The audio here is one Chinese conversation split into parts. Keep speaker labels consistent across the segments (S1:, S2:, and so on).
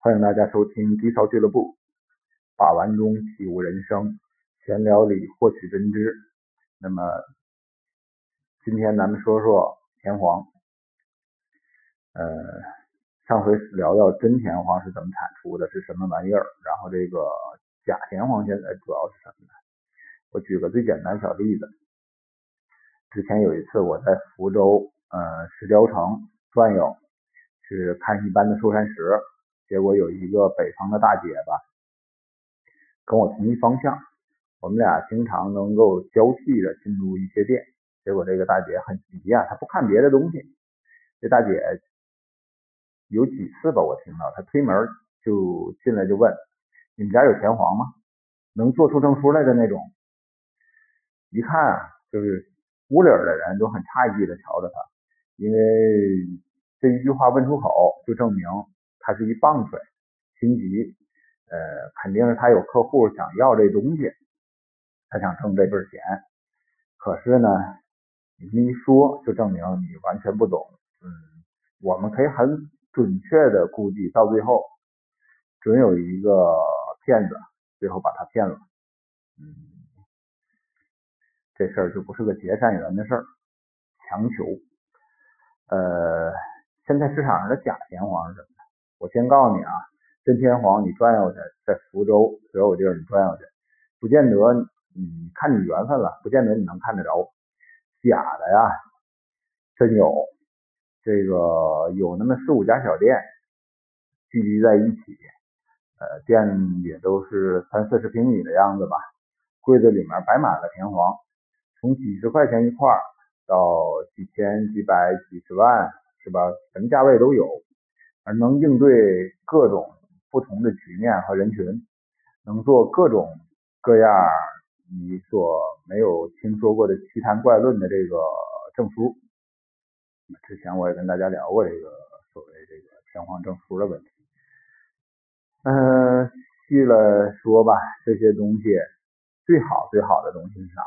S1: 欢迎大家收听低潮俱乐部，把玩中体悟人生，闲聊里获取真知。那么今天咱们说说田黄。呃，上回聊到真田黄是怎么产出的，是什么玩意儿，然后这个假田黄现在主要是什么呢？我举个最简单小例子，之前有一次我在福州呃石雕城转悠，去看一般的寿山石。结果有一个北方的大姐吧，跟我同一方向，我们俩经常能够交替着进入一些店。结果这个大姐很急呀，她不看别的东西。这大姐有几次吧，我听到她推门就进来就问：“你们家有田黄吗？能做出证书来的那种？”一看啊，就是屋里的人都很诧异的瞧着她，因为这一句话问出口，就证明。他是一棒槌，心急，呃，肯定是他有客户想要这东西，他想挣这份钱。可是呢，你一说就证明你完全不懂。嗯，我们可以很准确的估计，到最后准有一个骗子最后把他骗了。嗯，这事儿就不是个结善缘的事儿，强求。呃，现在市场上的假钱黄是什么？我先告诉你啊，真田黄你转悠去，在福州所有地儿你转悠去，不见得你看你缘分了，不见得你能看得着。假的呀，真有，这个有那么四五家小店聚集在一起，呃，店也都是三四十平米的样子吧，柜子里面摆满了田黄，从几十块钱一块到几千、几百、几十万，是吧？什么价位都有。而能应对各种不同的局面和人群，能做各种各样你所没有听说过的奇谈怪论的这个证书。之前我也跟大家聊过这个所谓这个天皇证书的问题。嗯，细了说吧，这些东西最好最好的东西是啥？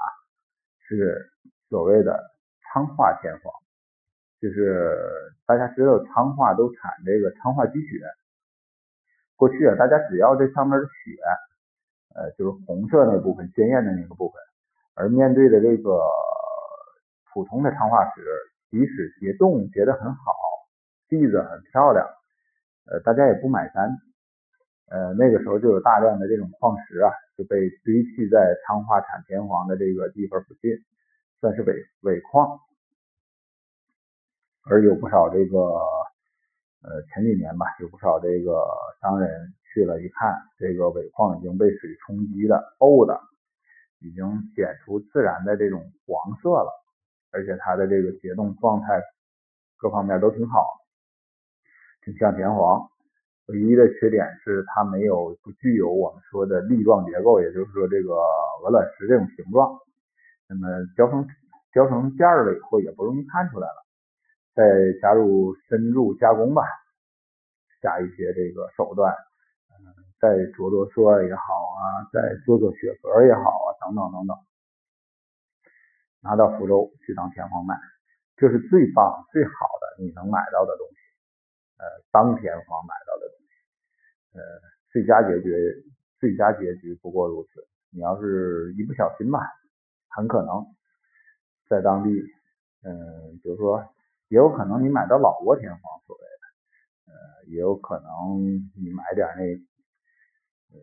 S1: 是所谓的昌化天皇。就是大家知道昌化都产这个昌化积雪，过去啊，大家只要这上面的雪，呃，就是红色那部分鲜艳的那个部分，而面对的这个普通的昌化石，即使结冻结得很好，地子很漂亮，呃，大家也不买单，呃，那个时候就有大量的这种矿石啊，就被堆砌在昌化产田黄的这个地方附近，算是伪伪矿。而有不少这个，呃，前几年吧，有不少这个商人去了一看，这个尾矿已经被水冲击的沤的，已经显出自然的这种黄色了，而且它的这个结冻状态各方面都挺好，挺像田黄。唯一的缺点是它没有不具有我们说的粒状结构，也就是说这个鹅卵石这种形状。那么雕成雕成件了以后，也不容易看出来了。再加入深入加工吧，加一些这个手段，嗯，再着着色也好啊，再做做血格也好啊，等等等等，拿到福州去当田黄卖，这是最棒最好的你能买到的东西，呃，当田黄买到的东西，呃，最佳结局最佳结局不过如此。你要是一不小心吧，很可能在当地，嗯，比如说。也有可能你买到老挝田黄，所谓的，呃，也有可能你买点那，呃，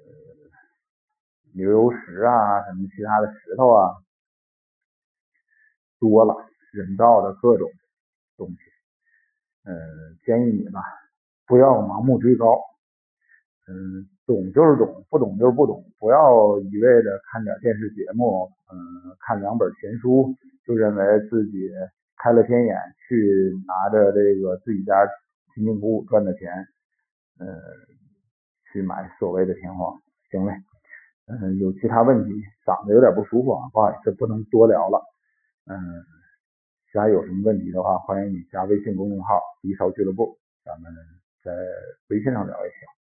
S1: 牛油石啊，什么其他的石头啊，多了，人造的各种东西，嗯，建议你吧，不要盲目追高，嗯，懂就是懂，不懂就是不懂，不要一味的看点电视节目，嗯，看两本闲书，就认为自己。开了天眼，去拿着这个自己家辛辛苦苦赚的钱，呃，去买所谓的天皇，行嘞。嗯，有其他问题，嗓子有点不舒服啊，不好意思，不能多聊了。嗯，其他有什么问题的话，欢迎你加微信公众号“低烧俱乐部”，咱们在微信上聊也行。